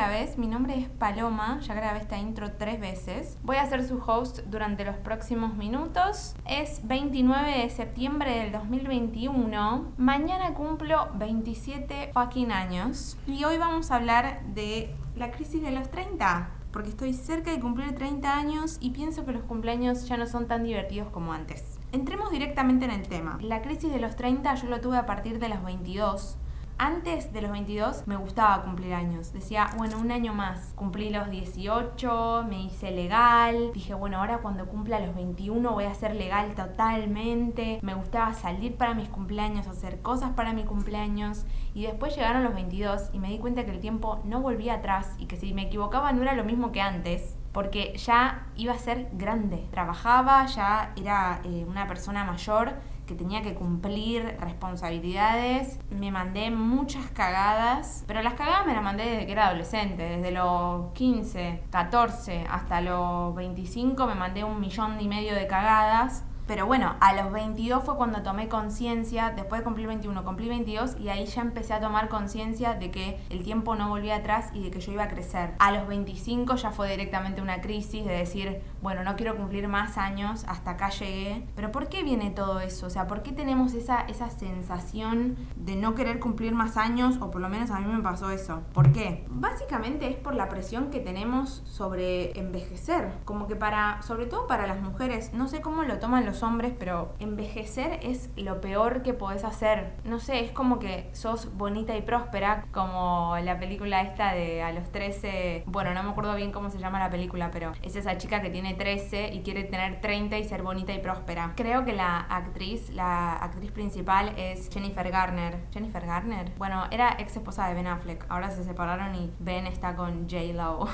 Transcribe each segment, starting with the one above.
primera vez, mi nombre es Paloma, ya grabé esta intro tres veces. Voy a ser su host durante los próximos minutos. Es 29 de septiembre del 2021. Mañana cumplo 27 fucking años. Y hoy vamos a hablar de la crisis de los 30 porque estoy cerca de cumplir 30 años y pienso que los cumpleaños ya no son tan divertidos como antes. Entremos directamente en el tema. La crisis de los 30 yo lo tuve a partir de los 22 antes de los 22 me gustaba cumplir años. Decía, bueno, un año más. Cumplí los 18, me hice legal. Dije, bueno, ahora cuando cumpla los 21 voy a ser legal totalmente. Me gustaba salir para mis cumpleaños, hacer cosas para mi cumpleaños. Y después llegaron los 22 y me di cuenta que el tiempo no volvía atrás y que si me equivocaba no era lo mismo que antes porque ya iba a ser grande. Trabajaba, ya era eh, una persona mayor que tenía que cumplir responsabilidades. Me mandé muchas cagadas, pero las cagadas me las mandé desde que era adolescente, desde los 15, 14 hasta los 25 me mandé un millón y medio de cagadas pero bueno, a los 22 fue cuando tomé conciencia, después de cumplir 21, cumplí 22 y ahí ya empecé a tomar conciencia de que el tiempo no volvía atrás y de que yo iba a crecer. A los 25 ya fue directamente una crisis de decir, bueno, no quiero cumplir más años, hasta acá llegué. Pero ¿por qué viene todo eso? O sea, ¿por qué tenemos esa, esa sensación de no querer cumplir más años? O por lo menos a mí me pasó eso. ¿Por qué? Básicamente es por la presión que tenemos sobre envejecer. Como que para, sobre todo para las mujeres, no sé cómo lo toman los hombres, pero envejecer es lo peor que podés hacer. No sé, es como que sos bonita y próspera, como la película esta de a los 13, bueno, no me acuerdo bien cómo se llama la película, pero es esa chica que tiene 13 y quiere tener 30 y ser bonita y próspera. Creo que la actriz, la actriz principal es Jennifer Garner. Jennifer Garner. Bueno, era ex esposa de Ben Affleck, ahora se separaron y Ben está con J. Lo.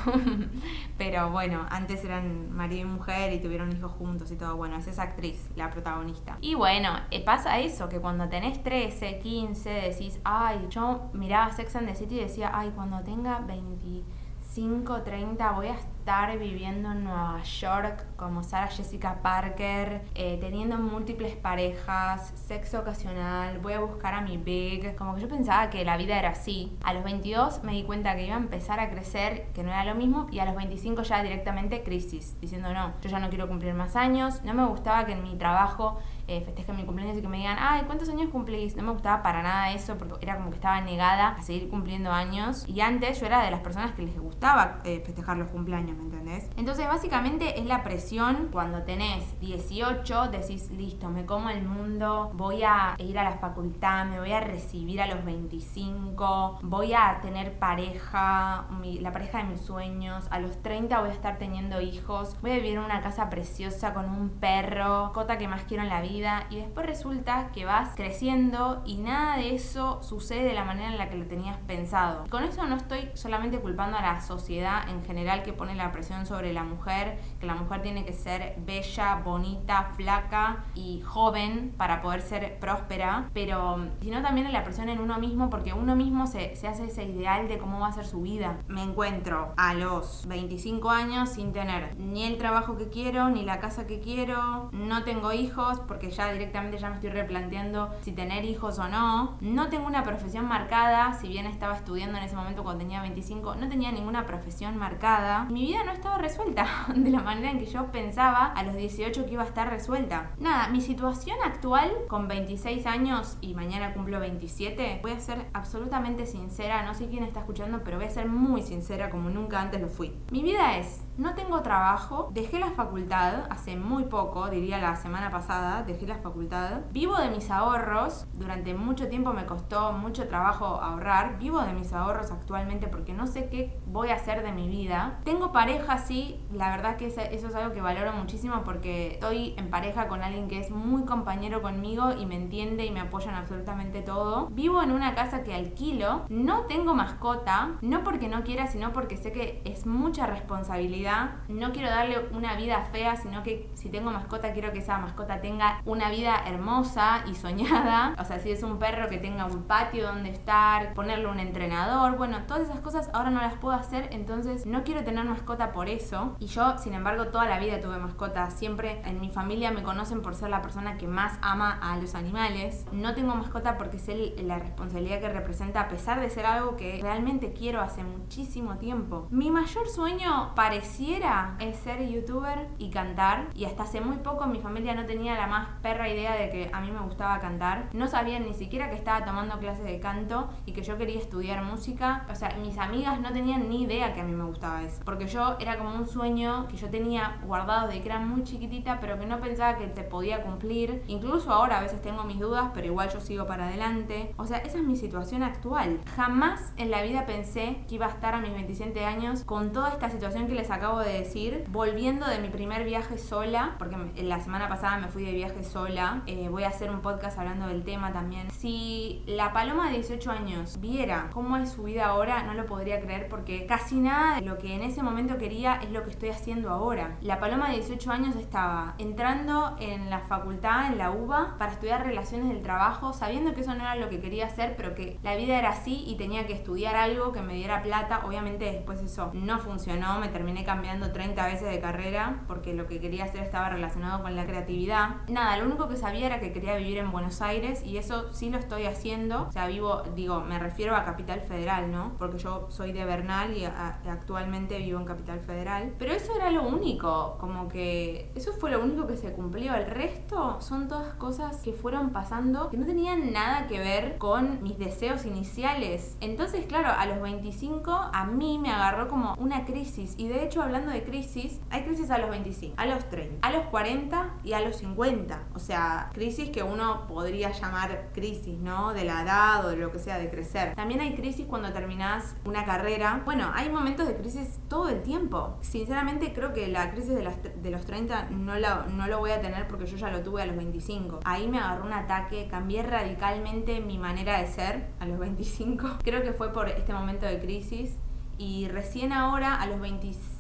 pero bueno, antes eran marido y mujer y tuvieron hijos juntos y todo. Bueno, es esa actriz la protagonista. Y bueno, eh, pasa eso, que cuando tenés 13, 15, decís, ay, yo miraba Sex and the City y decía, ay, cuando tenga 25, 30 voy a estar viviendo en Nueva York como Sarah Jessica Parker, eh, teniendo múltiples parejas, sexo ocasional, voy a buscar a mi big. Como que yo pensaba que la vida era así. A los 22 me di cuenta que iba a empezar a crecer, que no era lo mismo, y a los 25 ya directamente crisis, diciendo no, yo ya no quiero cumplir más años, no me gustaba que en mi trabajo eh, festejen mi cumpleaños y que me digan, ay, ¿cuántos años cumplís? No me gustaba para nada eso porque era como que estaba negada a seguir cumpliendo años. Y antes yo era de las personas que les gustaba eh, festejar los cumpleaños ¿me entendés? Entonces básicamente es la presión cuando tenés 18, decís, listo, me como el mundo, voy a ir a la facultad, me voy a recibir a los 25, voy a tener pareja, la pareja de mis sueños, a los 30 voy a estar teniendo hijos, voy a vivir en una casa preciosa con un perro, cota que más quiero en la vida y después resulta que vas creciendo y nada de eso sucede de la manera en la que lo tenías pensado. Con eso no estoy solamente culpando a la sociedad en general que pone la presión sobre la mujer, que la mujer tiene que ser bella, bonita, flaca y joven para poder ser próspera, pero sino también la presión en uno mismo porque uno mismo se, se hace ese ideal de cómo va a ser su vida. Me encuentro a los 25 años sin tener ni el trabajo que quiero, ni la casa que quiero, no tengo hijos porque ya directamente ya me estoy replanteando si tener hijos o no, no tengo una profesión marcada, si bien estaba estudiando en ese momento cuando tenía 25, no tenía ninguna profesión marcada. Mi vida no estaba resuelta de la manera en que yo pensaba a los 18 que iba a estar resuelta. Nada, mi situación actual con 26 años y mañana cumplo 27, voy a ser absolutamente sincera, no sé quién está escuchando, pero voy a ser muy sincera como nunca antes lo fui. Mi vida es, no tengo trabajo, dejé la facultad hace muy poco, diría la semana pasada, dejé la facultad, vivo de mis ahorros, durante mucho tiempo me costó mucho trabajo ahorrar, vivo de mis ahorros actualmente porque no sé qué voy a hacer de mi vida. Tengo pareja, sí, la verdad que eso es algo que valoro muchísimo porque estoy en pareja con alguien que es muy compañero conmigo y me entiende y me apoya en absolutamente todo. Vivo en una casa que alquilo, no tengo mascota, no porque no quiera, sino porque sé que es mucha responsabilidad no quiero darle una vida fea, sino que si tengo mascota quiero que esa mascota tenga una vida hermosa y soñada. O sea, si es un perro que tenga un patio donde estar, ponerle un entrenador, bueno, todas esas cosas ahora no las puedo hacer, entonces no quiero tener mascota por eso. Y yo, sin embargo, toda la vida tuve mascota. Siempre en mi familia me conocen por ser la persona que más ama a los animales. No tengo mascota porque sé la responsabilidad que representa a pesar de ser algo que realmente quiero hace muchísimo tiempo. Mi mayor sueño pareciera es ser youtuber y cantar. Y hasta hace muy poco mi familia no tenía la más perra idea de que a mí me gustaba cantar. No sabían ni siquiera que estaba tomando clases de canto y que yo quería estudiar música. O sea, mis amigas no tenían ni idea que a mí me gustaba eso. Porque yo era como un sueño que yo tenía guardado de que era muy chiquitita, pero que no pensaba que te podía cumplir. Incluso ahora a veces tengo mis dudas, pero igual yo sigo para adelante. O sea, esa es mi situación actual. Jamás en la vida pensé que iba a estar a mis 27 años con toda esta situación que les acabo de decir, volviendo de mi primer viaje sola, porque la semana pasada me fui de viaje sola. Eh, voy a hacer un podcast hablando del tema también. Si la paloma de 18 años viera cómo es su vida ahora, no lo podría creer porque casi nada de lo que en ese momento quería es lo que estoy haciendo ahora. La paloma de 18 años estaba entrando en la facultad, en la UBA, para estudiar relaciones del trabajo, sabiendo que eso no era lo que quería hacer, pero que la vida era así y tenía que estudiar algo que me diera plata. Obviamente después eso no funcionó, me terminé cambiando 30 veces de carrera porque lo que quería hacer estaba relacionado con la creatividad. Nada, lo único que sabía era que quería vivir en Buenos Aires y eso sí lo estoy haciendo. O sea, vivo, digo, me refiero a Capital Federal, ¿no? Porque yo soy de Bernal y actualmente vivo en Capital Federal. Pero eso era lo único, como que eso fue lo único que se cumplió. El resto son todas cosas que fueron pasando que no tenían nada que ver con mis deseos iniciales. Entonces, claro, a los 25 a mí me agarró como una crisis. Y de hecho, hablando de crisis, hay crisis a los 25, a los 30, a los 40 y a los 50. O sea, crisis que uno podría llamar crisis, ¿no? De la edad o de lo que sea, de crecer. También hay crisis cuando terminas una carrera. Bueno, hay momentos de crisis todo el tiempo. Sinceramente, creo que la crisis de, de los 30 no, la, no lo voy a tener porque yo ya lo tuve a los 25. Ahí me agarró un ataque, cambié radicalmente mi manera de ser a los 25. Creo que fue por este momento de crisis y recién ahora a los 26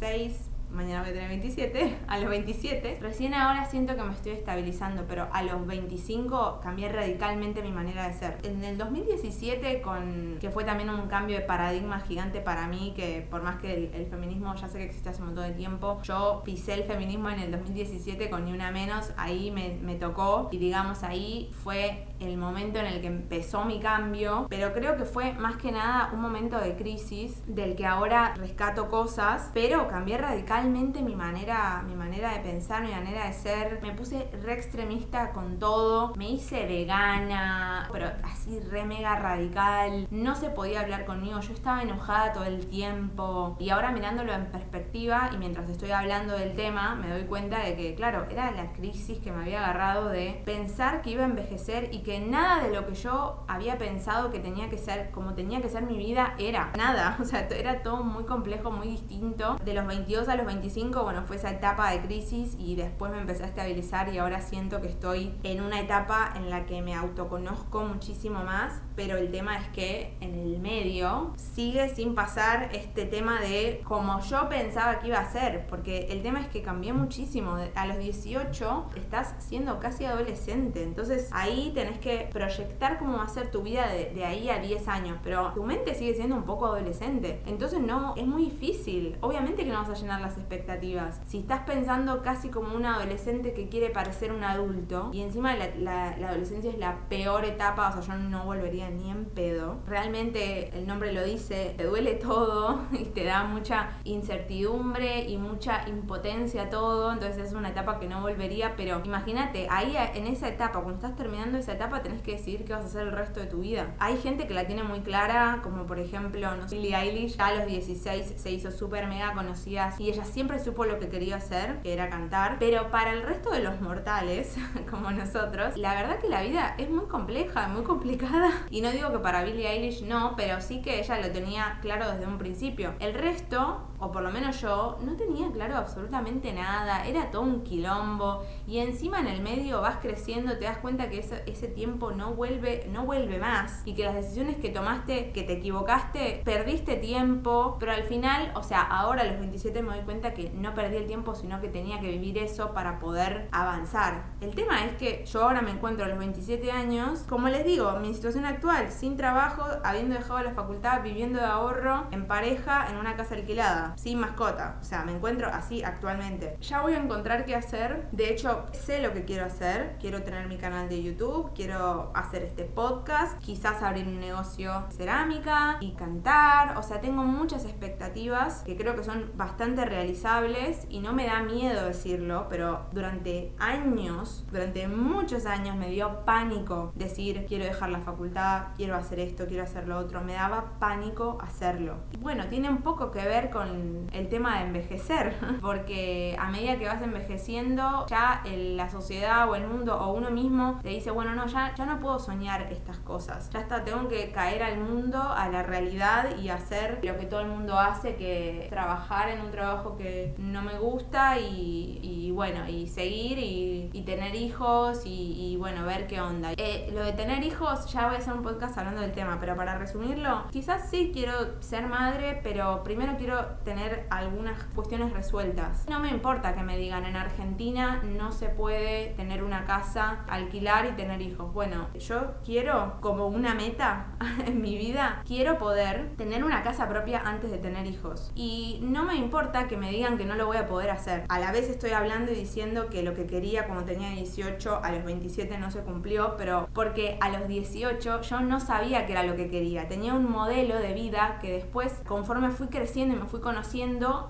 6 mañana voy a tener 27, a los 27, recién ahora siento que me estoy estabilizando, pero a los 25 cambié radicalmente mi manera de ser. En el 2017, con, que fue también un cambio de paradigma gigante para mí, que por más que el, feminismo ya sé que existe hace un montón de tiempo, yo pisé el feminismo en el 2017 con ni una menos, ahí me, me tocó y digamos ahí fue el momento en el que empezó mi cambio, pero creo que fue más que nada un momento de crisis del que ahora rescato cosas, pero cambié radicalmente mi manera, mi manera de pensar, mi manera de ser. Me puse re extremista con todo, me hice vegana, pero así re mega radical. No se podía hablar conmigo, yo estaba enojada todo el tiempo y ahora mirándolo en perspectiva y mientras estoy hablando del tema, me doy cuenta de que, claro, era la crisis que me había agarrado de pensar que iba a envejecer y que nada de lo que yo había pensado que tenía que ser, como tenía que ser mi vida, era nada. O sea, era todo muy complejo, muy distinto. De los 22 a los 25, bueno, fue esa etapa de crisis y después me empecé a estabilizar y ahora siento que estoy en una etapa en la que me autoconozco muchísimo más, pero el tema es que en el medio sigue sin pasar este tema de como yo pensaba que iba a ser, porque el tema es que cambié muchísimo. A los 18 estás siendo casi adolescente, entonces ahí tenés que proyectar cómo va a ser tu vida de, ahí a 10 años, pero tu mente sigue siendo un poco adolescente. Entonces no, es muy difícil. Obviamente que no vas a llenar las expectativas. Si estás pensando casi como un adolescente que quiere parecer un adulto, y encima la, adolescencia es la peor etapa, o sea, yo no volvería ni en pedo. Realmente el nombre lo dice, te duele todo y te da mucha incertidumbre y mucha impotencia todo, entonces es una etapa que no volvería, pero imagínate, ahí en esa etapa, cuando estás terminando esa etapa, tenés que decidir qué vas a hacer el resto de tu vida. Hay gente que la tiene muy clara, como por ejemplo, no sé, Billie Eilish, ya a los 16 se hizo súper mega conocida y ella siempre supo lo que quería hacer, que era cantar, pero para el resto de los mortales, como nosotros, la verdad que la vida es muy compleja, muy complicada. Y no digo que para Billie Eilish no, pero sí que ella lo tenía claro desde un principio. El resto o por lo menos yo, no tenía claro absolutamente nada, era todo un quilombo y encima en el medio vas creciendo, te das cuenta que ese, ese tiempo no vuelve, no vuelve más y que las decisiones que tomaste, que te equivocaste, perdiste tiempo, pero al final, o sea, ahora a los 27 me doy cuenta que no perdí el tiempo, sino que tenía que vivir eso para poder avanzar. El tema es que yo ahora me encuentro a los 27 años, como les digo, mi situación actual, sin trabajo, habiendo dejado la facultad, viviendo de ahorro, en pareja, en una casa alquilada, sin mascota. O sea, me encuentro así actualmente. Ya voy a encontrar qué hacer. De hecho, sé lo que quiero hacer. Quiero tener mi canal de YouTube, quiero hacer este podcast, quizás abrir un negocio de cerámica y cantar. O sea, tengo muchas expectativas que creo que son bastante realizables y no me da miedo decirlo, pero durante años, durante muchos años me dio pánico decir quiero dejar la facultad, quiero hacer esto, quiero hacer lo otro. Me daba pánico hacerlo. bueno, tiene un poco que ver con el tema de envejecer, porque a medida que vas envejeciendo, ya la sociedad o el mundo o uno mismo te dice, bueno, no, ya, ya no puedo soñar estas cosas. Ya está, tengo que caer al mundo, a la realidad y hacer lo que todo el mundo hace, que trabajar en un trabajo que no me gusta y, bueno, y seguir y, tener hijos y, bueno, ver qué onda. Eh, lo de tener hijos, ya voy a hacer un podcast hablando del tema, pero para resumirlo, quizás sí quiero ser madre, pero primero quiero tener algunas cuestiones resueltas. No me importa que me digan en Argentina no se puede tener una casa, alquilar y tener hijos. Bueno, yo quiero como una meta en mi vida, quiero poder tener una casa propia antes de tener hijos. Y no me importa que me digan que no lo voy a poder hacer. A la vez estoy hablando y diciendo que lo que quería cuando tenía 18 a los 27 no se cumplió, pero porque a los 18 yo no sabía que era lo que quería. Tenía un modelo de vida que después, conforme fui creciendo y me fui conociendo,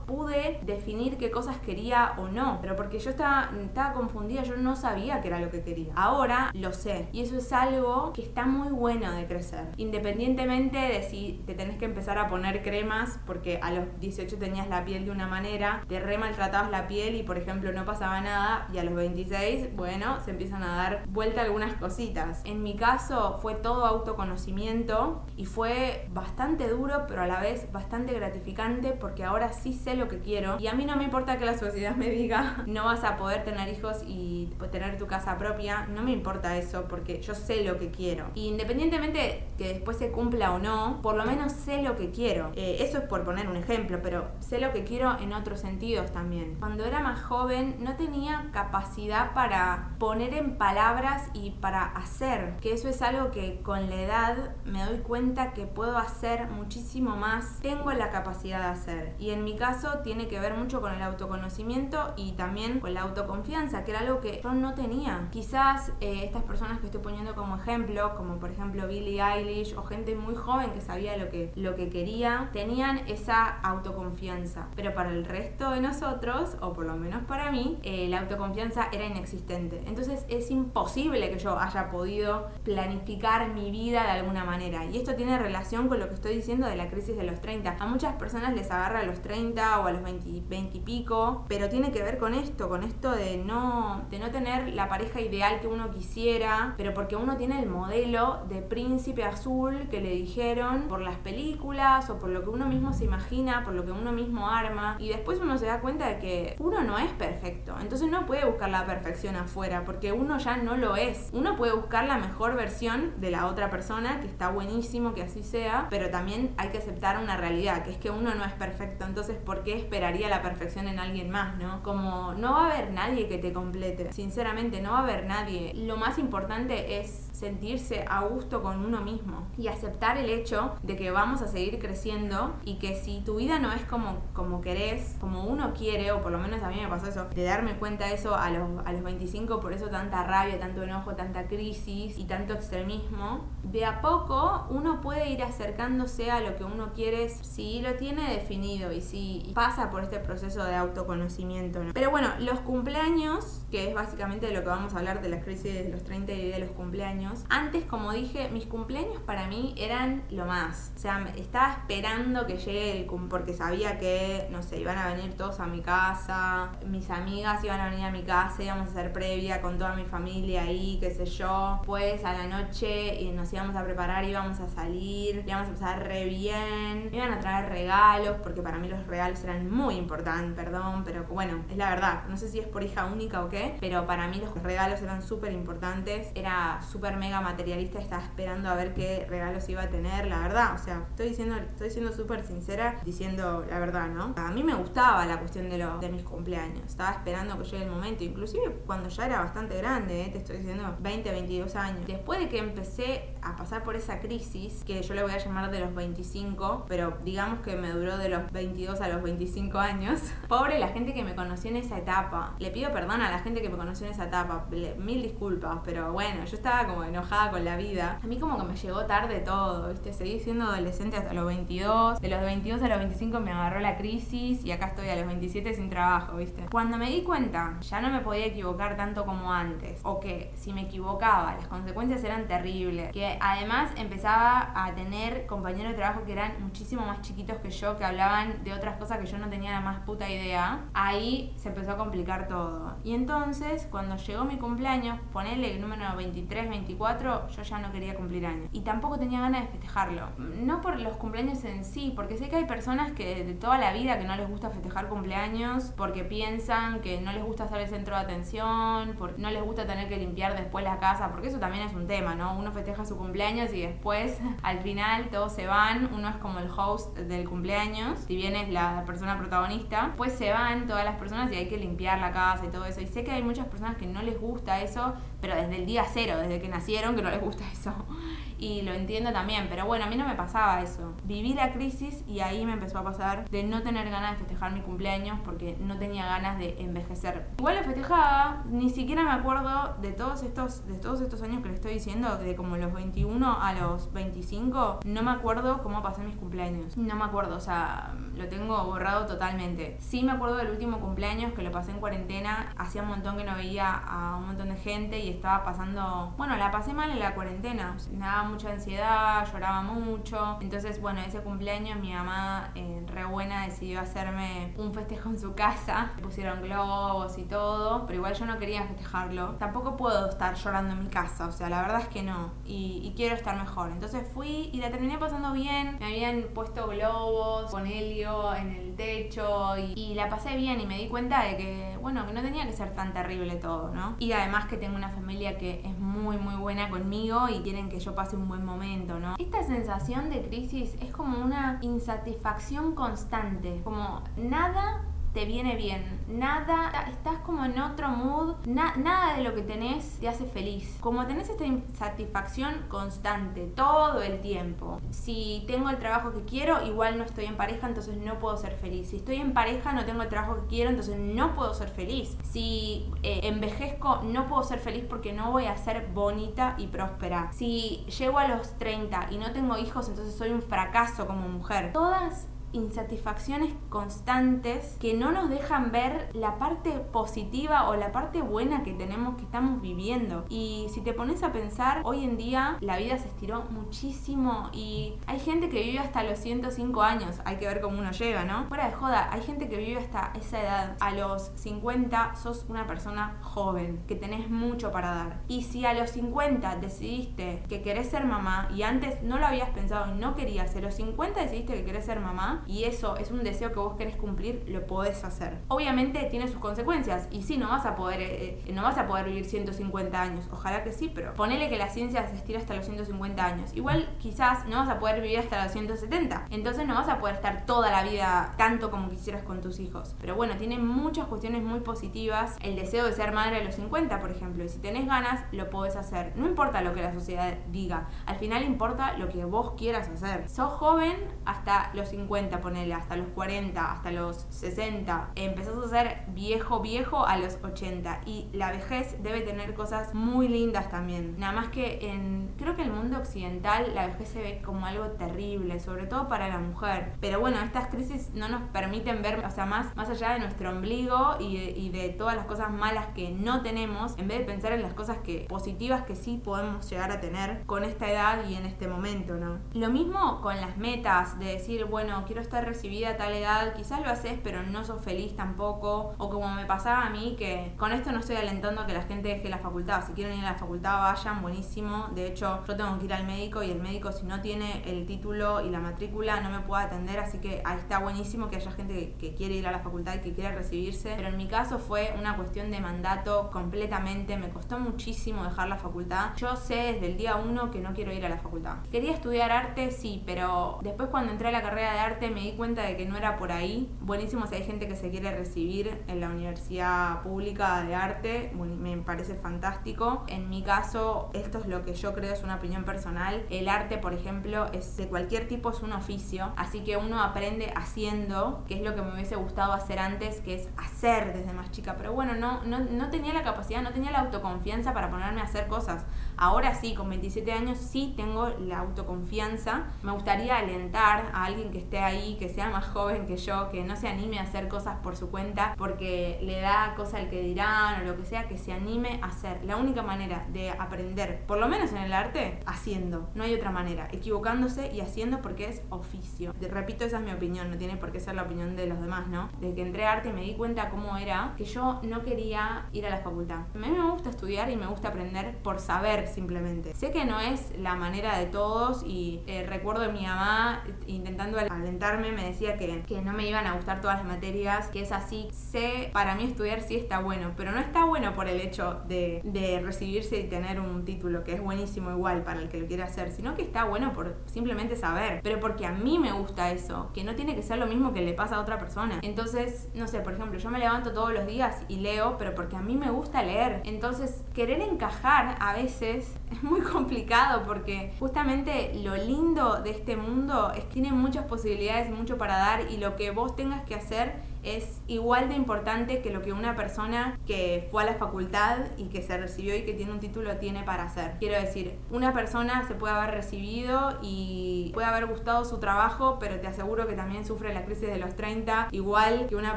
pude definir qué cosas quería o no. Pero porque yo estaba, estaba confundida, yo no sabía qué era lo que quería. Ahora lo sé. Y eso es algo que está muy bueno de crecer. Independientemente de si te tenés que empezar a poner cremas, porque a los 18 tenías la piel de una manera, te re maltratabas la piel y por ejemplo no pasaba nada, y a los 26, bueno, se empiezan a dar vuelta algunas cositas. En mi caso fue todo autoconocimiento y fue bastante duro, pero a la vez bastante gratificante porque ahora sí sé lo que quiero y a mí no me importa que la sociedad me diga no vas a poder tener hijos y tener tu casa propia, no me importa eso porque yo sé lo que quiero. Y independientemente que después se cumpla o no, por lo menos sé lo que quiero. Eh, eso es por poner un ejemplo, pero sé lo que quiero en otros sentidos también. Cuando era más joven no tenía capacidad para poner en palabras y para hacer, que eso es algo que con la edad me doy cuenta que puedo hacer muchísimo más, tengo la capacidad de hacer. Y en mi caso tiene que ver mucho con el autoconocimiento y también con la autoconfianza, que era algo que yo no tenía. Quizás eh, estas personas que estoy poniendo como ejemplo, como por ejemplo Billie Eilish o gente muy joven que sabía lo que, lo que quería, tenían esa autoconfianza. Pero para el resto de nosotros, o por lo menos para mí, eh, la autoconfianza era inexistente. Entonces es imposible que yo haya podido planificar mi vida de alguna manera. Y esto tiene relación con lo que estoy diciendo de la crisis de los 30. A muchas personas les agarra a los 30 o a los 20, 20 y pico, pero tiene que ver con esto, con esto de no, de no tener la pareja ideal que uno quisiera, pero porque uno tiene el modelo de príncipe azul que le dijeron por las películas o por lo que uno mismo se imagina, por lo que uno mismo arma, y después uno se da cuenta de que uno no es perfecto, entonces no puede buscar la perfección afuera, porque uno ya no lo es. Uno puede buscar la mejor versión de la otra persona, que está buenísimo que así sea, pero también hay que aceptar una realidad, que es que uno no es perfecto, entonces ¿por qué esperaría la perfección en alguien más, no? Como no va a haber nadie que te complete, sinceramente no va a haber nadie. Lo más importante es sentirse a gusto con uno mismo y aceptar el hecho de que vamos a seguir creciendo y que si tu vida no es como, como querés, como uno quiere, o por lo menos a mí me pasó eso, de darme cuenta de eso a los, a los 25, por eso tanta rabia, tanto enojo, tanta crisis y tanto extremismo, de a poco uno puede ir acercándose a lo que uno quiere si lo tiene definido y si pasa por este proceso de autoconocimiento. Pero bueno, los cumpleaños, que es básicamente de lo que vamos a hablar de la crisis de los 30 y de los cumpleaños, antes como dije, mis cumpleaños para mí eran lo más. O sea, estaba esperando que llegue el cumpleaños porque sabía que, no sé, iban a venir todos a mi casa, mis amigas iban a venir a mi casa, íbamos a hacer previa con toda mi familia ahí, qué sé yo. Pues a la noche nos íbamos a preparar, íbamos a salir, íbamos a pasar re bien, iban a traer regalos porque para mí los regalos eran muy importantes, perdón, pero bueno, es la verdad. No sé si es por hija única o qué, pero para mí los regalos eran súper importantes. Era súper mega materialista, estaba esperando a ver qué regalos iba a tener, la verdad. O sea, estoy diciendo, estoy siendo súper sincera diciendo la verdad, ¿no? A mí me gustaba la cuestión de, los de mis cumpleaños. Estaba esperando que llegue el momento, inclusive cuando ya era bastante grande, ¿eh? te estoy diciendo 20, 22 años. Después de que empecé a pasar por esa crisis, que yo le voy a llamar de los 25, pero digamos que me duró de los 22 a los 25 años. Pobre la gente que me conoció en esa etapa. Le pido perdón a la gente que me conoció en esa etapa. Mil disculpas, pero bueno, yo estaba como enojada con la vida. A mí como que me llegó tarde todo, ¿viste? Seguí siendo adolescente hasta los 22. De los 22 a los 25 me agarró la crisis y acá estoy a los 27 sin trabajo, ¿viste? Cuando me di cuenta, ya no me podía equivocar tanto como antes. O que si me equivocaba, las consecuencias eran terribles. Que además empezaba a tener compañeros de trabajo que eran muchísimo más chiquitos que yo, que hablaban de otras cosas que yo no tenía la más puta idea. Ahí se empezó a complicar todo. Y entonces, cuando llegó mi cumpleaños, ponerle el número 23, 24, yo ya no quería cumplir años. Y tampoco tenía ganas de festejarlo. No por los cumpleaños en sí, porque sé que hay personas que de toda la vida que no les gusta festejar cumpleaños porque piensan que no les gusta ser el centro de atención, porque no les gusta tener que limpiar después la casa, porque eso también es un tema, ¿no? Uno festeja su cumpleaños y después al final todos se van, uno es como el host del cumpleaños, si bien es la persona protagonista, pues se van todas las personas y hay que limpiar la casa y todo eso. Y sé que hay muchas personas que no les gusta eso, pero desde el día cero, desde que nacieron, que no les gusta eso y lo entiendo también, pero bueno, a mí no me pasaba eso. Viví la crisis y ahí me empezó a pasar de no tener ganas de festejar mi cumpleaños porque no tenía ganas de envejecer. Igual lo festejaba, ni siquiera me acuerdo de todos estos de todos estos años que le estoy diciendo, de como los 21 a los 25, no me acuerdo cómo pasé mis cumpleaños. No me acuerdo, o sea, lo tengo borrado totalmente. Sí me acuerdo del último cumpleaños que lo pasé en cuarentena, hacía un montón que no veía a un montón de gente y estaba pasando, bueno, la pasé mal en la cuarentena, nada mucha ansiedad, lloraba mucho. Entonces, bueno, ese cumpleaños mi mamá, eh, re buena, decidió hacerme un festejo en su casa. Pusieron globos y todo, pero igual yo no quería festejarlo. Tampoco puedo estar llorando en mi casa, o sea, la verdad es que no. Y, quiero estar mejor. Entonces fui y la terminé pasando bien. Me habían puesto globos con helio en el techo y, y la pasé bien y me di cuenta de que, bueno, que no tenía que ser tan terrible todo, ¿no? Y además que tengo una familia que es muy, muy buena conmigo y quieren que yo pase un buen momento, ¿no? Esta sensación de crisis es como una insatisfacción constante, como nada te viene bien. Nada, estás como en otro mood, nada de lo que tenés te hace feliz. Como tenés esta insatisfacción constante, todo el tiempo. Si tengo el trabajo que quiero, igual no estoy en pareja, entonces no puedo ser feliz. Si estoy en pareja, no tengo el trabajo que quiero, entonces no puedo ser feliz. Si eh, envejezco, no puedo ser feliz porque no voy a ser bonita y próspera. Si llego a los 30 y no tengo hijos, entonces soy un fracaso como mujer. Todas insatisfacciones constantes que no nos dejan ver la parte positiva o la parte buena que tenemos que estamos viviendo. Y si te pones a pensar, hoy en día la vida se estiró muchísimo y hay gente que vive hasta los 105 años, hay que ver cómo uno llega, ¿no? Fuera de joda, hay gente que vive hasta esa edad. A los 50 sos una persona joven, que tenés mucho para dar. Y si a los 50 decidiste que querés ser mamá y antes no lo habías pensado y no querías, a los 50 decidiste que querés ser mamá, y eso es un deseo que vos querés cumplir, lo podés hacer. Obviamente tiene sus consecuencias y sí, no vas a poder, eh, eh, no vas a poder vivir 150 años, ojalá que sí, pero ponele que la ciencia se estira hasta los 150 años. Igual quizás no vas a poder vivir hasta los 170, entonces no vas a poder estar toda la vida tanto como quisieras con tus hijos. Pero bueno, tiene muchas cuestiones muy positivas el deseo de ser madre a los 50, por ejemplo, y si tenés ganas, lo podés hacer. No importa lo que la sociedad diga, al final importa lo que vos quieras hacer. Sos joven hasta los 50 ponele, hasta los 40, hasta los 60, empezás a ser viejo, viejo a los 80. Y la vejez debe tener cosas muy lindas también. Nada más que en, creo que el mundo occidental la vejez se ve como algo terrible, sobre todo para la mujer. Pero bueno, estas crisis no nos permiten ver, o sea, más, más allá de nuestro ombligo y de, y de todas las cosas malas que no tenemos, en vez de pensar en las cosas que, positivas que sí podemos llegar a tener con esta edad y en este momento, ¿no? Lo mismo con las metas, de decir, bueno, quiero quiero estar recibida a tal edad, quizás lo haces, pero no sos feliz tampoco. O como me pasaba a mí, que con esto no estoy alentando que la gente deje la facultad. Si quieren ir a la facultad, vayan, buenísimo. De hecho, yo tengo que ir al médico y el médico, si no tiene el título y la matrícula, no me puede atender. Así que ahí está buenísimo que haya gente que, quiere ir a la facultad y que quiere recibirse. Pero en mi caso fue una cuestión de mandato completamente. Me costó muchísimo dejar la facultad. Yo sé desde el día uno que no quiero ir a la facultad. Quería estudiar arte, sí, pero después cuando entré a la carrera de arte me di cuenta de que no era por ahí. Buenísimo si hay gente que se quiere recibir en la universidad pública de arte, me parece fantástico. En mi caso, esto es lo que yo creo, es una opinión personal. El arte, por ejemplo, es de cualquier tipo, es un oficio, así que uno aprende haciendo, que es lo que me hubiese gustado hacer antes, que es hacer desde más chica. Pero bueno, no, no, no tenía la capacidad, no tenía la autoconfianza para ponerme a hacer cosas. Ahora sí, con 27 años sí tengo la autoconfianza. Me gustaría alentar a alguien que esté ahí, que sea más joven que yo, que no se anime a hacer cosas por su cuenta porque le da cosa al que dirán o lo que sea, que se anime a hacer. La única manera de aprender, por lo menos en el arte, haciendo. No hay otra manera. Equivocándose y haciendo porque es oficio. repito, esa es mi opinión, no tiene por qué ser la opinión de los demás, ¿no? Desde que entré a arte me di cuenta cómo era que yo no quería ir a la facultad. A mí me gusta estudiar y me gusta aprender por saber simplemente. Sé que no es la manera de todos y eh, recuerdo a mi mamá intentando alentarme, me decía que, que no me iban a gustar todas las materias, que es así. Sé, para mí estudiar sí está bueno, pero no está bueno por el hecho de, de recibirse y tener un título, que es buenísimo igual para el que lo quiera hacer, sino que está bueno por simplemente saber, pero porque a mí me gusta eso, que no tiene que ser lo mismo que le pasa a otra persona. Entonces, no sé, por ejemplo, yo me levanto todos los días y leo, pero porque a mí me gusta leer. Entonces, querer encajar a veces es muy complicado porque justamente lo lindo de este mundo es que tiene muchas posibilidades mucho para dar y lo que vos tengas que hacer es igual de importante que lo que una persona que fue a la facultad y que se recibió y que tiene un título tiene para hacer. Quiero decir, una persona se puede haber recibido y puede haber gustado su trabajo, pero te aseguro que también sufre la crisis de los 30, igual que una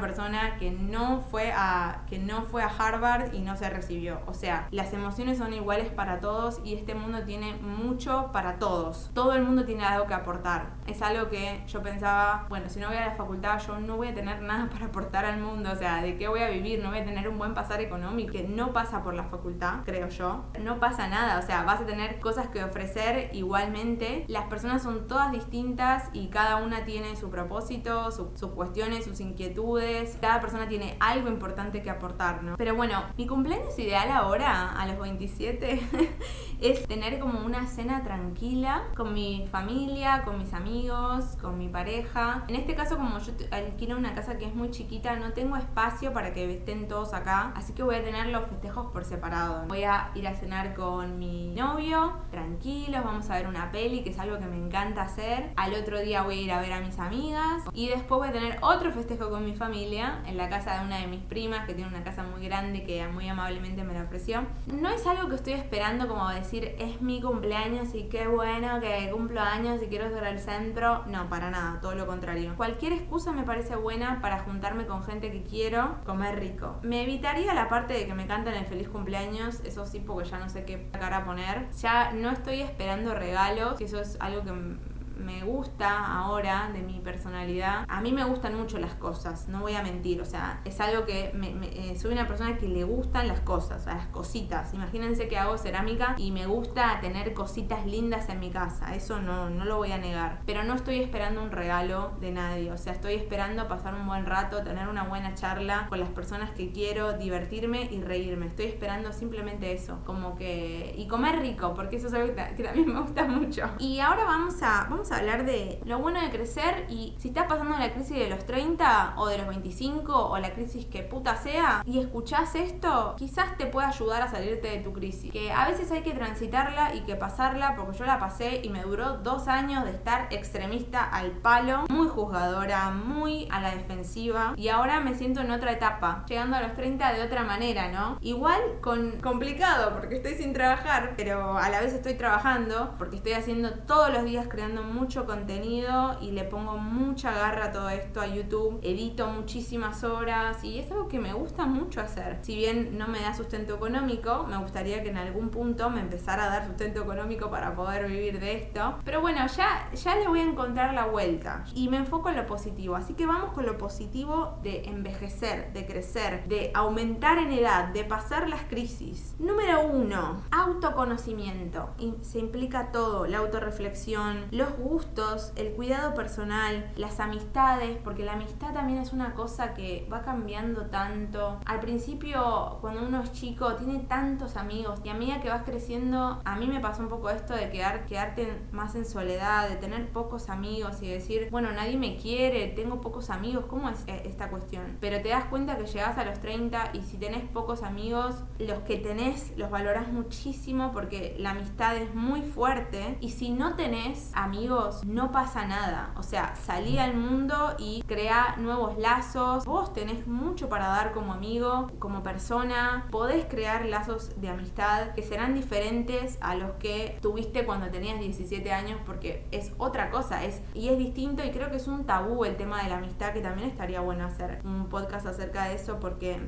persona que no fue a, que no fue a Harvard y no se recibió. O sea, las emociones son iguales para todos y este mundo tiene mucho para todos. Todo el mundo tiene algo que aportar. Es algo que yo pensaba, bueno, si no voy a la facultad yo no voy a tener nada para aportar al mundo, o sea, ¿de qué voy a vivir? No voy a tener un buen pasar económico, que no pasa por la facultad, creo yo. No pasa nada, o sea, vas a tener cosas que ofrecer igualmente. Las personas son todas distintas y cada una tiene su propósito, sus cuestiones, sus inquietudes. Cada persona tiene algo importante que aportar, ¿no? Pero bueno, mi cumpleaños ideal ahora, a los 27, es tener como una cena tranquila con mi familia, con mis amigos, con mi pareja. En este caso, como yo alquilo una casa que es muy chiquita, no tengo espacio para que estén todos acá, así que voy a tener los festejos por separado. Voy a ir a cenar con mi novio, tranquilos, vamos a ver una peli, que es algo que me encanta hacer. Al otro día voy a ir a ver a mis amigas y después voy a tener otro festejo con mi familia en la casa de una de mis primas, que tiene una casa muy grande que muy amablemente me la ofreció. No es algo que estoy esperando como decir, es mi cumpleaños y qué bueno que cumplo años y quiero ser el centro. No, para nada, todo lo contrario. Cualquier excusa me parece buena para juntarme con gente que quiero, comer rico. Me evitaría la parte de que me canten el feliz cumpleaños, eso sí, porque ya no sé qué cara poner. Ya no estoy esperando regalos, que eso es algo que me gusta ahora de mi personalidad. A mí me gustan mucho las cosas, no voy a mentir. O sea, es algo que me, eh, soy una persona que le gustan las cosas, las cositas. Imagínense que hago cerámica y me gusta tener cositas lindas en mi casa. Eso no, no lo voy a negar. Pero no estoy esperando un regalo de nadie. O sea, estoy esperando pasar un buen rato, tener una buena charla con las personas que quiero, divertirme y reírme. Estoy esperando simplemente eso. Como que. Y comer rico, porque eso es algo que, también me gusta mucho. Y ahora vamos a. Vamos hablar de lo bueno de crecer y si estás pasando la crisis de los 30 o de los 25 o la crisis que puta sea y escuchás esto, quizás te pueda ayudar a salirte de tu crisis. Que a veces hay que transitarla y que pasarla porque yo la pasé y me duró dos años de estar extremista al palo, muy juzgadora, muy a la defensiva y ahora me siento en otra etapa, llegando a los 30 de otra manera, ¿no? Igual con complicado porque estoy sin trabajar, pero a la vez estoy trabajando porque estoy haciendo todos los días creando mucho contenido y le pongo mucha garra a todo esto a YouTube. Edito muchísimas horas y es algo que me gusta mucho hacer. Si bien no me da sustento económico, me gustaría que en algún punto me empezara a dar sustento económico para poder vivir de esto. Pero bueno, ya, ya le voy a encontrar la vuelta y me enfoco en lo positivo. Así que vamos con lo positivo de envejecer, de crecer, de aumentar en edad, de pasar las crisis. Número uno, autoconocimiento. Se implica todo, la autorreflexión, los gustos, el cuidado personal, las amistades, porque la amistad también es una cosa que va cambiando tanto. Al principio, cuando uno es chico, tiene tantos amigos y a medida que vas creciendo, a mí me pasó un poco esto de quedar, quedarte más en soledad, de tener pocos amigos y decir, bueno, nadie me quiere, tengo pocos amigos, ¿cómo es eh, esta cuestión? Pero te das cuenta que llegas a los 30 y si tenés pocos amigos, los que tenés los valoras muchísimo porque la amistad es muy fuerte y si no tenés amigos, no pasa nada. O sea, salí al mundo y crea nuevos lazos. Vos tenés mucho para dar como amigo, como persona. Podés crear lazos de amistad que serán diferentes a los que tuviste cuando tenías 17 años porque es otra cosa es, y es distinto y creo que es un tabú el tema de la amistad que también estaría bueno hacer un podcast acerca de eso porque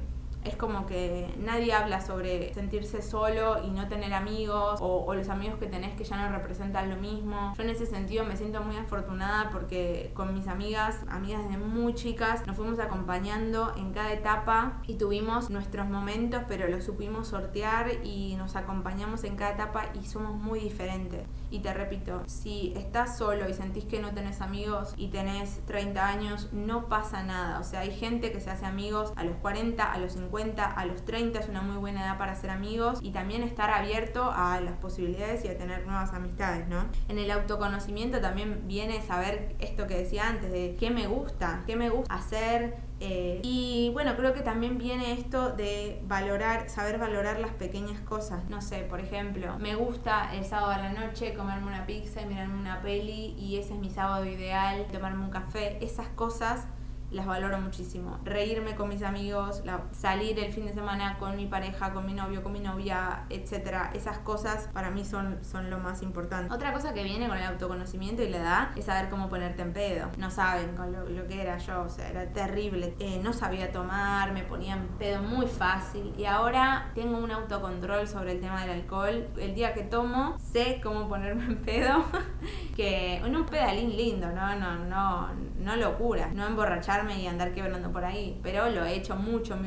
es como que nadie habla sobre sentirse solo y no tener amigos o, los amigos que tenés que ya no representan lo mismo. Yo en ese sentido me siento muy afortunada porque con mis amigas, amigas de muy chicas, nos fuimos acompañando en cada etapa y tuvimos nuestros momentos, pero los supimos sortear y nos acompañamos en cada etapa y somos muy diferentes. Y te repito, si estás solo y sentís que no tenés amigos y tenés 30 años, no pasa nada. O sea, hay gente que se hace amigos a los 40, a los 50, a los 30 es una muy buena edad para ser amigos y también estar abierto a las posibilidades y a tener nuevas amistades, ¿no? En el autoconocimiento también viene saber esto que decía antes, de qué me gusta, qué me gusta hacer, eh, y bueno, creo que también viene esto de valorar, saber valorar las pequeñas cosas. No sé, por ejemplo, me gusta el sábado a la noche comerme una pizza y mirarme una peli y ese es mi sábado ideal, tomarme un café. Esas cosas las valoro muchísimo. Reírme con mis amigos, salir el fin de semana con mi pareja, con mi novio, con mi novia, etcétera. Esas cosas para mí son, son lo más importante. Otra cosa que viene con el autoconocimiento y la edad es saber cómo ponerte en pedo. No saben con lo, que era yo, o sea, era terrible. Eh, no sabía tomar, me ponía en pedo muy fácil y ahora tengo un autocontrol sobre el tema del alcohol. El día que tomo, sé cómo ponerme en pedo. que en un pedalín lindo, no, no, no, no locura, no emborrachar y andar quebrando por ahí. Pero lo he hecho mucho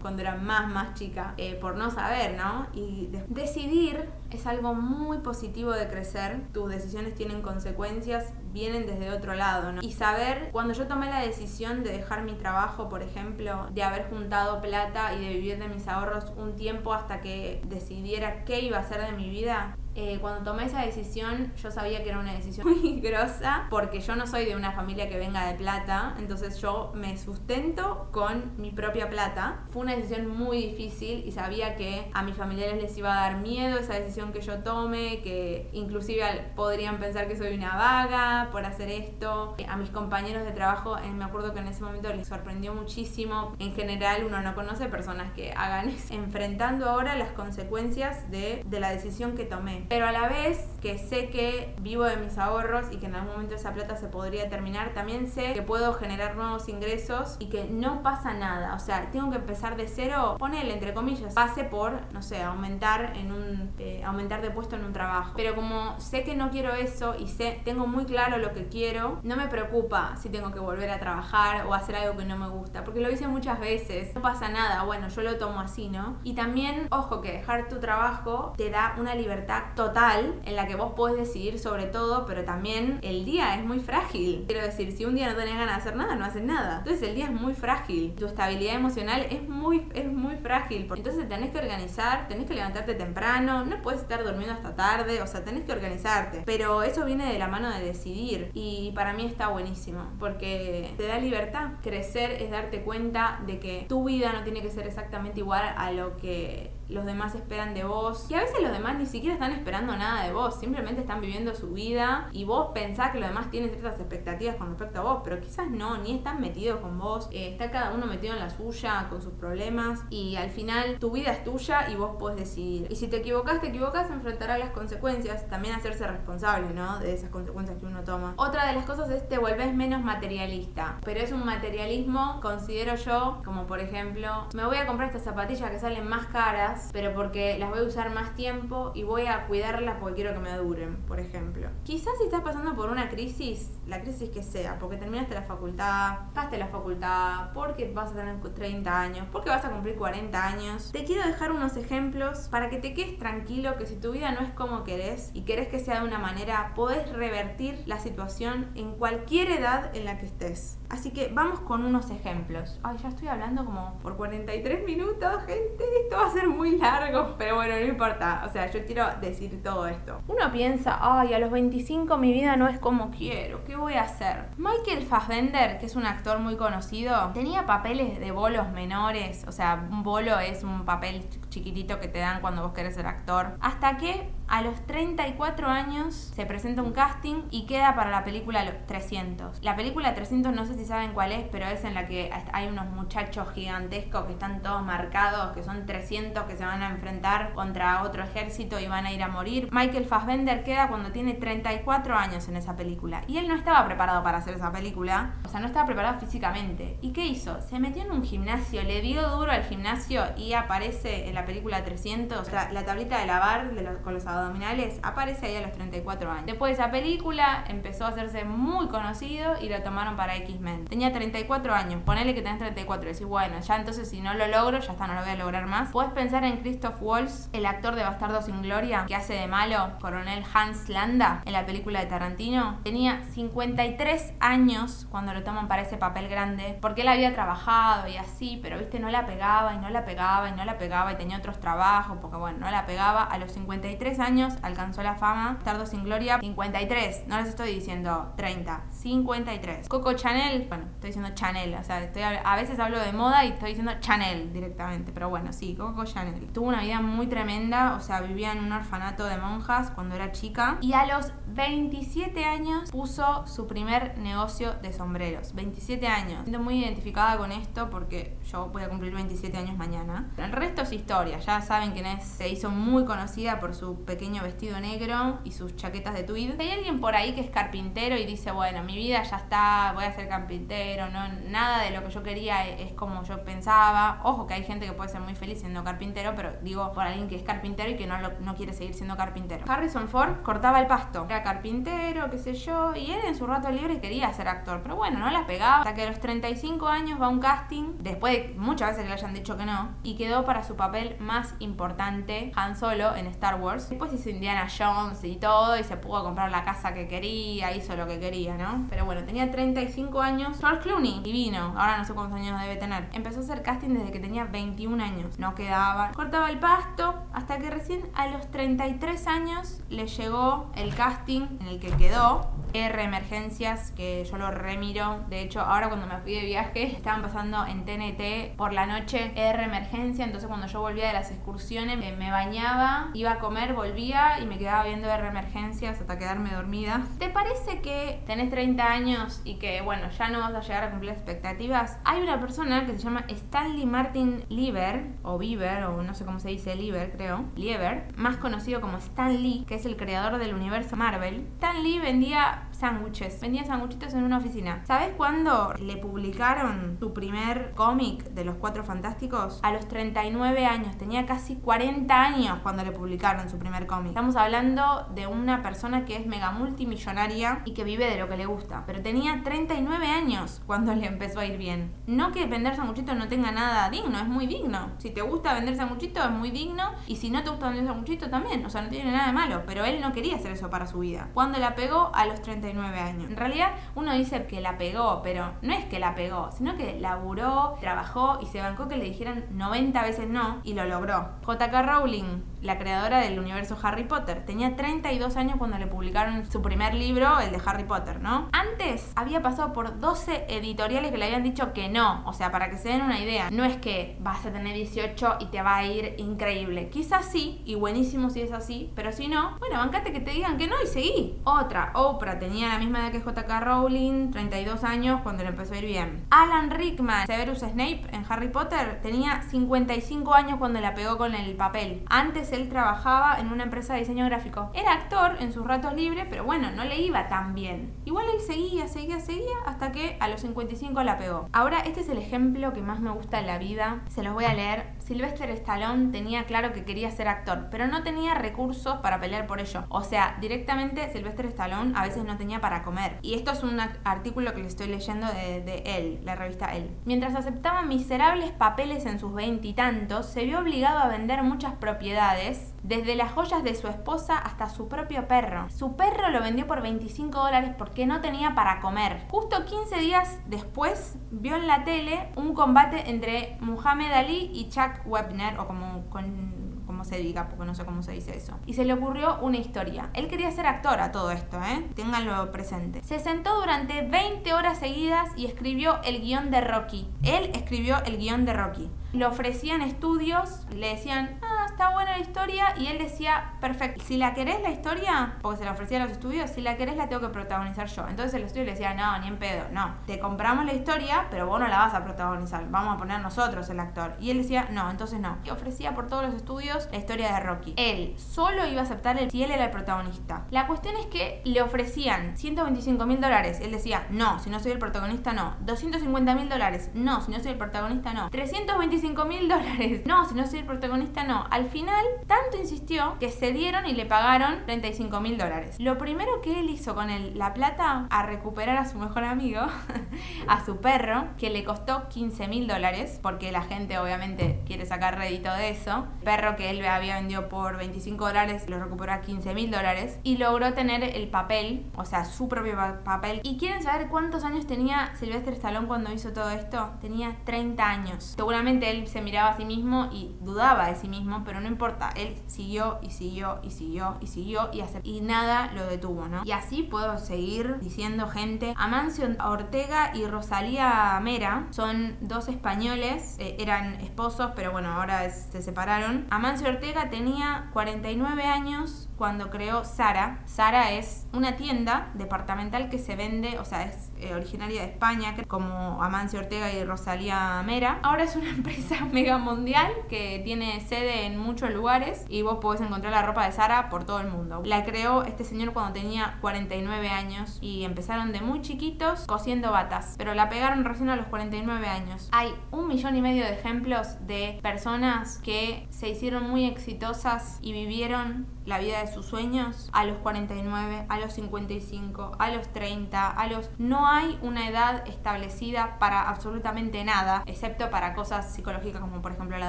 cuando era más, más chica, eh, por no saber, ¿no? Y decidir es algo muy positivo de crecer. Tus decisiones tienen consecuencias, vienen desde otro lado, ¿no? Y saber, cuando yo tomé la decisión de dejar mi trabajo, por ejemplo, de haber juntado plata y de vivir de mis ahorros un tiempo hasta que decidiera qué iba a hacer de mi vida, eh, cuando tomé esa decisión, yo sabía que era una decisión muy grosa, porque yo no soy de una familia que venga de plata, entonces yo me sustento con mi propia plata. Fue una decisión muy difícil y sabía que a mis familiares les iba a dar miedo esa decisión que yo tome, que inclusive podrían pensar que soy una vaga por hacer esto. A mis compañeros de trabajo, eh, me acuerdo que en ese momento les sorprendió muchísimo. En general, uno no conoce personas que hagan eso. Enfrentando ahora las consecuencias de, de la decisión que tomé. Pero a la vez que sé que vivo de mis ahorros y que en algún momento esa plata se podría terminar, también sé que puedo generar nuevos ingresos y que no pasa nada. O sea, tengo que empezar de cero, ponele entre comillas, pase por, no sé, aumentar en un eh, aumentar de puesto en un trabajo. Pero como sé que no quiero eso y sé, tengo muy claro lo que quiero, no me preocupa si tengo que volver a trabajar o hacer algo que no me gusta, porque lo hice muchas veces. No pasa nada, bueno, yo lo tomo así, ¿no? Y también, ojo, que dejar tu trabajo te da una libertad total en la que vos podés decidir sobre todo, pero también el día es muy frágil. Quiero decir, si un día no tenés ganas de hacer nada, no haces nada. Entonces el día es muy frágil. Tu estabilidad emocional es muy, es muy frágil. Entonces tenés que organizar, tenés que levantarte temprano, no puedes estar durmiendo hasta tarde, o sea, tenés que organizarte. Pero eso viene de la mano de decidir y para mí está buenísimo porque te da libertad. Crecer es darte cuenta de que tu vida no tiene que ser exactamente igual a lo que los demás esperan de vos. Y a veces los demás ni siquiera están esperando nada de vos, simplemente están viviendo su vida y vos pensás que los demás tienen ciertas expectativas con respecto a vos, pero quizás no, ni están metidos con vos, eh, está cada uno metido en la suya, con sus problemas y al final tu vida es tuya y vos podés decidir. Y si te equivocas, te equivocas, enfrentarás las consecuencias, también hacerse responsable, ¿no? De esas consecuencias que uno toma. Otra de las cosas es te volvés menos materialista, pero es un materialismo, considero yo, como por ejemplo, me voy a comprar estas zapatillas que salen más caras, pero porque las voy a usar más tiempo y voy a cuidarlas porque quiero que me duren, por ejemplo. Quizás si estás pasando por una crisis, la crisis que sea, porque terminaste la facultad, pasaste la facultad, porque vas a tener 30 años, porque vas a cumplir 40 años, te quiero dejar unos ejemplos para que te quedes tranquilo que si tu vida no es como querés y querés que sea de una manera, podés revertir la situación en cualquier edad en la que estés. Así que vamos con unos ejemplos. Ay, ya estoy hablando como por 43 minutos, gente. Esto va a ser muy largo, pero bueno, no importa. O sea, yo quiero decir todo esto. Uno piensa, ay, a los 25 mi vida no es como quiero. ¿Qué voy a hacer? Michael Fassbender, que es un actor muy conocido, tenía papeles de bolos menores. O sea, un bolo es un papel chiquitito que te dan cuando vos querés ser actor. Hasta que a los 34 años se presenta un casting y queda para la película 300. La película 300 no sé si saben cuál es, pero es en la que hay unos muchachos gigantescos que están todos marcados, que son 300 que se van a enfrentar contra otro ejército y van a ir a morir. Michael Fassbender queda cuando tiene 34 años en esa película y él no estaba preparado para hacer esa película, o sea, no estaba preparado físicamente. ¿Y qué hizo? Se metió en un gimnasio, le dio duro al gimnasio y aparece en la película 300, o sea, la tablita de lavar de los, con los abdominales, aparece ahí a los 34 años. Después de esa película empezó a hacerse muy conocido y lo tomaron para X-Men. Tenía 34 años, ponele que tenés 34 y decís, bueno, ya entonces si no lo logro, ya está, no lo voy a lograr más. Puedes pensar en Christoph Waltz, el actor de Bastardo sin Gloria, que hace de malo coronel Hans Landa en la película de Tarantino. Tenía 53 años cuando lo toman para ese papel grande, porque él había trabajado y así, pero viste, no la pegaba y no la pegaba y no la pegaba y tenía otros trabajos, porque bueno, no la pegaba. A los 53 años alcanzó la fama, Bastardo sin Gloria, 53, no les estoy diciendo 30, 53. Coco Chanel, bueno, estoy diciendo Chanel, o sea, a veces hablo de moda y estoy diciendo Chanel directamente, pero bueno, sí, Coco Chanel. Tuvo una vida muy tremenda, o sea, vivía en un orfanato de monjas cuando era chica y a los 27 años puso su primer negocio de sombreros. 27 años. Siento muy identificada con esto porque yo voy a cumplir 27 años mañana. el resto es historia. Ya saben quién es. Se hizo muy conocida por su pequeño vestido negro y sus chaquetas de tweed. hay alguien por ahí que es carpintero y dice, bueno, mi vida ya está, voy a ser carpintero, no, nada de lo que yo quería es como yo pensaba. Ojo que hay gente que puede ser muy feliz siendo carpintero, pero digo por alguien que es carpintero y que no, no quiere seguir siendo carpintero. Harrison Ford cortaba el pasto. Era carpintero, qué sé yo, y él en su rato libre quería ser actor, pero bueno, no la pegaba. Hasta que a los 35 años va a un casting, después de muchas veces le hayan dicho que no, y quedó para su papel más importante, Han Solo, en Star Wars. Después hizo Indiana Jones y todo, y se pudo comprar la casa que quería, hizo lo que quería, ¿no? Pero bueno, tenía 35 años. George Clooney, divino, ahora no sé cuántos años debe tener. Empezó a hacer casting desde que tenía 21 años. No quedaba. Cortaba el pasto hasta que recién a los 33 años le llegó el casting en el que quedó. R Emergencias, que yo lo remiro. De hecho, ahora cuando me fui de viaje, estaban pasando en TNT por la noche R Emergencia. Entonces, cuando yo volvía de las excursiones, me bañaba, iba a comer, volvía y me quedaba viendo R Emergencias hasta quedarme dormida. ¿Te parece que tenés 30 años y que, bueno, ya no vas a llegar a cumplir expectativas? Hay una persona que se llama Stanley Martin Lieber, o Bieber, o no sé cómo se dice, Lieber, creo. Lieber, más conocido como Stan Lee, que es el creador del universo Marvel. Stan Lee vendía sándwiches, vendía sándwichitos en una oficina. ¿Sabes cuándo le publicaron su primer cómic de los Cuatro Fantásticos? A los 39 años, tenía casi 40 años cuando le publicaron su primer cómic. Estamos hablando de una persona que es mega multimillonaria y que vive de lo que le gusta, pero tenía 39 años cuando le empezó a ir bien. No que vender sanguchitos no tenga nada digno, es muy digno. Si te gusta vender sanguchitos es muy digno y si no te gusta vender sanguchitos también, o sea, no tiene nada de malo, pero él no quería hacer eso para su vida. Cuando la pegó a los 39 39 años. En realidad uno dice que la pegó, pero no es que la pegó, sino que laburó, trabajó y se bancó que le dijeran 90 veces no y lo logró. JK Rowling, la creadora del universo Harry Potter, tenía 32 años cuando le publicaron su primer libro, el de Harry Potter, ¿no? Antes había pasado por 12 editoriales que le habían dicho que no, o sea, para que se den una idea, no es que vas a tener 18 y te va a ir increíble. Quizás sí, y buenísimo si es así, pero si no, bueno, bancate que te digan que no y seguí. Otra, Oprah tenía la misma edad que JK Rowling, 32 años cuando le empezó a ir bien. Alan Rickman, Severus Snape en Harry Potter, tenía 55 años cuando la pegó con el papel. Antes él trabajaba en una empresa de diseño gráfico. Era actor en sus ratos libres, pero bueno, no le iba tan bien. Igual él seguía, seguía, seguía hasta que a los 55 la pegó. Ahora, este es el ejemplo que más me gusta en la vida. Se los voy a leer. Sylvester Stallone tenía claro que quería ser actor, pero no tenía recursos para pelear por ello. O sea, directamente Sylvester Stallone a veces no tenía para comer. Y esto es un artículo que le estoy leyendo de, de él, la revista él. Mientras aceptaba miserables papeles en sus veintitantos, se vio obligado a vender muchas propiedades, desde las joyas de su esposa hasta su propio perro. Su perro lo vendió por 25 dólares porque no tenía para comer. Justo 15 días después vio en la tele un combate entre Muhammad Ali y Chuck Webner, o como con se diga, porque no sé cómo se dice eso. Y se le ocurrió una historia. Él quería ser actor a todo esto, ¿eh? Ténganlo presente. Se sentó durante 20 horas seguidas y escribió el guion de Rocky. Él escribió el guion de Rocky le ofrecían estudios, le decían, ah, está buena la historia, y él decía, perfecto, si la querés la historia, porque se la ofrecía a los estudios, si la querés la tengo que protagonizar yo. Entonces el estudio le decía, no, ni en pedo, no, te compramos la historia, pero vos no la vas a protagonizar, vamos a poner nosotros el actor. Y él decía, no, entonces no. Y ofrecía por todos los estudios la historia de Rocky. Él solo iba a aceptar el, si él era el protagonista. La cuestión es que le ofrecían 125 mil dólares, él decía, no, si no soy el protagonista, no. 250 mil dólares, no, si no soy el protagonista, no. 325 5 mil dólares. No, si no soy el protagonista, no. Al final, tanto insistió que se dieron y le pagaron 35 mil dólares. Lo primero que él hizo con el, la plata a recuperar a su mejor amigo, a su perro, que le costó 15 mil dólares, porque la gente obviamente quiere sacar rédito de eso. perro que él había vendido por 25 dólares lo recuperó a 15 mil dólares y logró tener el papel, o sea, su propio papel. ¿Y quieren saber cuántos años tenía Sylvester Stallone cuando hizo todo esto? Tenía 30 años. Seguramente él se miraba a sí mismo y dudaba de sí mismo, pero no importa, él siguió y siguió y siguió y siguió y, y nada lo detuvo, ¿no? Y así puedo seguir diciendo gente. Amancio Ortega y Rosalía Mera son dos españoles, eh, eran esposos, pero bueno, ahora se separaron. Amancio Ortega tenía 49 años cuando creó Sara. Sara es una tienda departamental que se vende, o sea, es eh, originaria de España, como Amancio Ortega y Rosalía Mera. Ahora es una empresa mega mundial que tiene sede en muchos lugares y vos podés encontrar la ropa de Sara por todo el mundo. La creó este señor cuando tenía 49 años y empezaron de muy chiquitos cosiendo batas, pero la pegaron recién a los 49 años. Hay un millón y medio de ejemplos de personas que se hicieron muy exitosas y vivieron la vida de sus sueños a los 49, a los 55, a los 30, a los... No hay una edad establecida para absolutamente nada, excepto para cosas psicológicas como por ejemplo la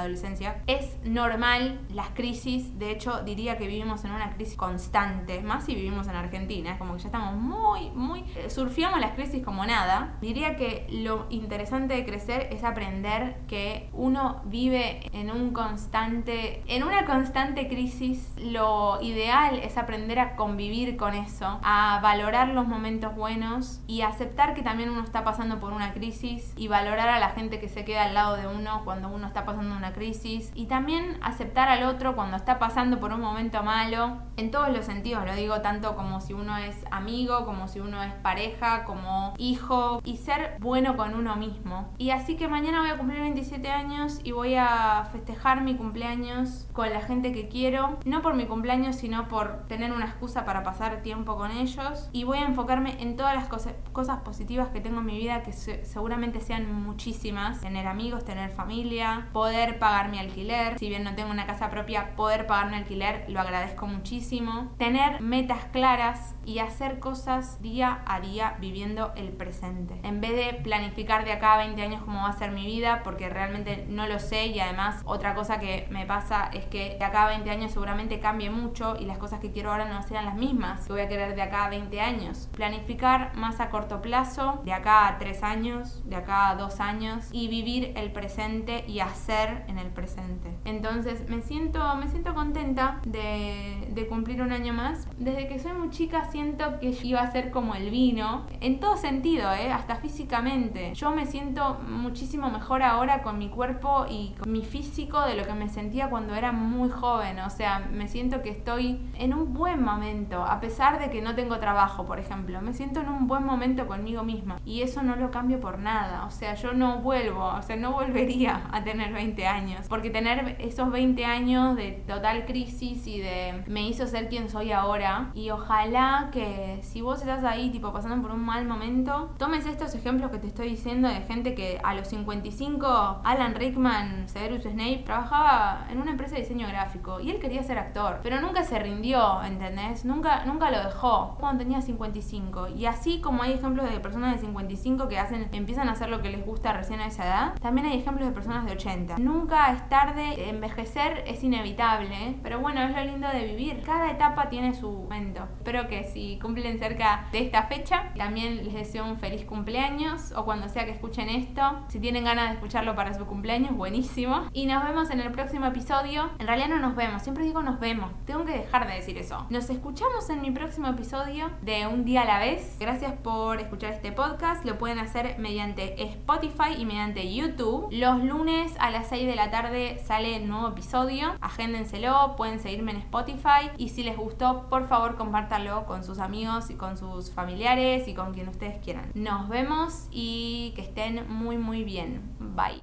adolescencia. Es normal las crisis, de hecho diría que vivimos en una crisis constante, más si vivimos en Argentina, es como que ya estamos muy, muy... Eh, surfiamos las crisis como nada. Diría que lo interesante de crecer es aprender que uno vive en un constante, en una constante crisis, lo ideal es aprender a convivir con eso, a valorar los momentos buenos y aceptar que también uno está pasando por una crisis y valorar a la gente que se queda al lado de uno cuando uno está pasando una crisis y también aceptar al otro cuando está pasando por un momento malo, en todos los sentidos, lo digo tanto como si uno es amigo, como si uno es pareja, como hijo y ser bueno con uno mismo. Y así que mañana voy a cumplir 27 años y voy a festejar mi cumpleaños con la gente que quiero, no por mi cumpleaños sino por tener una excusa para pasar tiempo con ellos. Y voy a enfocarme en todas las cosas, positivas que tengo en mi vida, que seguramente sean muchísimas. Tener amigos, tener familia, poder pagar mi alquiler. Si bien no tengo una casa propia, poder pagar mi alquiler lo agradezco muchísimo. Tener metas claras y hacer cosas día a día viviendo el presente. En vez de planificar de acá a 20 años cómo va a ser mi vida, porque realmente no lo sé y además otra cosa que me pasa es que de acá a 20 años seguramente cambie mucho mucho y las cosas que quiero ahora no sean las mismas que voy a querer de acá a 20 años. Planificar más a corto plazo, de acá a 3 años, de acá a 2 años y vivir el presente y hacer en el presente. Entonces me siento, me siento contenta de, de cumplir un año más. Desde que soy muy chica siento que iba a ser como el vino, en todo sentido, ¿eh? hasta físicamente. Yo me siento muchísimo mejor ahora con mi cuerpo y con mi físico de lo que me sentía cuando era muy joven. O sea, me siento que estoy en un buen momento, a pesar de que no tengo trabajo, por ejemplo. Me siento en un buen momento conmigo misma. Y eso no lo cambio por nada. O sea, yo no vuelvo, o sea, no volvería a tener 20 años. Porque tener esos 20 años de total crisis y de me hizo ser quien soy ahora. Y ojalá que si vos estás ahí, tipo, pasando por un mal momento, tomes estos ejemplos que te estoy diciendo de gente que a los 55, Alan Rickman, Severus Snape, trabajaba en una empresa de diseño gráfico y él quería ser actor, pero nunca se rindió, ¿entendés? Nunca, nunca lo dejó cuando tenía 55. Y así como hay ejemplos de personas de 55 que empiezan a hacer lo que les gusta recién a esa edad, también hay ejemplos de personas de 80. Nunca es tarde, envejecer es inevitable, pero bueno, es lo lindo de vivir. Cada etapa tiene su momento. Espero que si cumplen cerca de esta fecha, también les deseo un feliz cumpleaños o cuando sea que escuchen esto. Si tienen ganas de escucharlo para su cumpleaños, buenísimo. Y nos vemos en el próximo episodio. En realidad no nos vemos, siempre digo nos vemos. Tengo que dejar de decir eso. Nos escuchamos en mi próximo episodio de Un día a la vez. Gracias por escuchar este podcast. Lo pueden hacer mediante Spotify y mediante YouTube. Los lunes a las 6 de la tarde sale el nuevo episodio. Agéndenselo, pueden seguirme en Spotify. Y si les gustó, por favor compártanlo con sus amigos y con sus familiares y con quien ustedes quieran. Nos vemos y que estén muy muy bien. Bye.